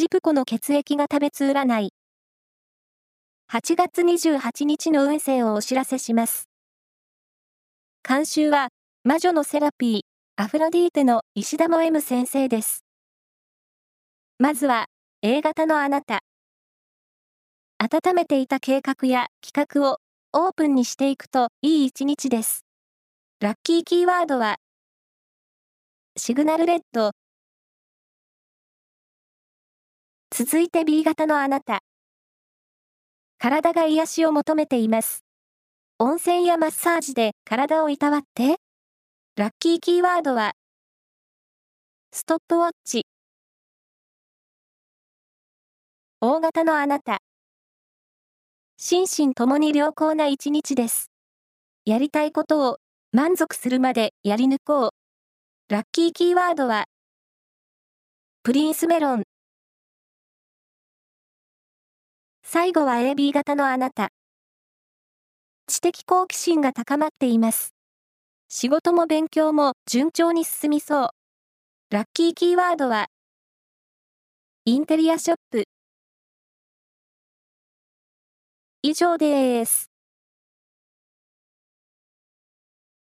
ジプコの血液が食べつ占い。8月28日の運勢をお知らせします。監修は、魔女のセラピー、アフロディーテの石田も M 先生です。まずは、A 型のあなた。温めていた計画や企画をオープンにしていくといい一日です。ラッキーキーワードは、シグナルレッド。続いて B 型のあなた。体が癒しを求めています。温泉やマッサージで体をいたわって。ラッキーキーワードは、ストップウォッチ。大型のあなた。心身ともに良好な一日です。やりたいことを満足するまでやり抜こう。ラッキーキーワードは、プリンスメロン。最後は AB 型のあなた。知的好奇心が高まっています。仕事も勉強も順調に進みそう。ラッキーキーワードは、インテリアショップ。以上です。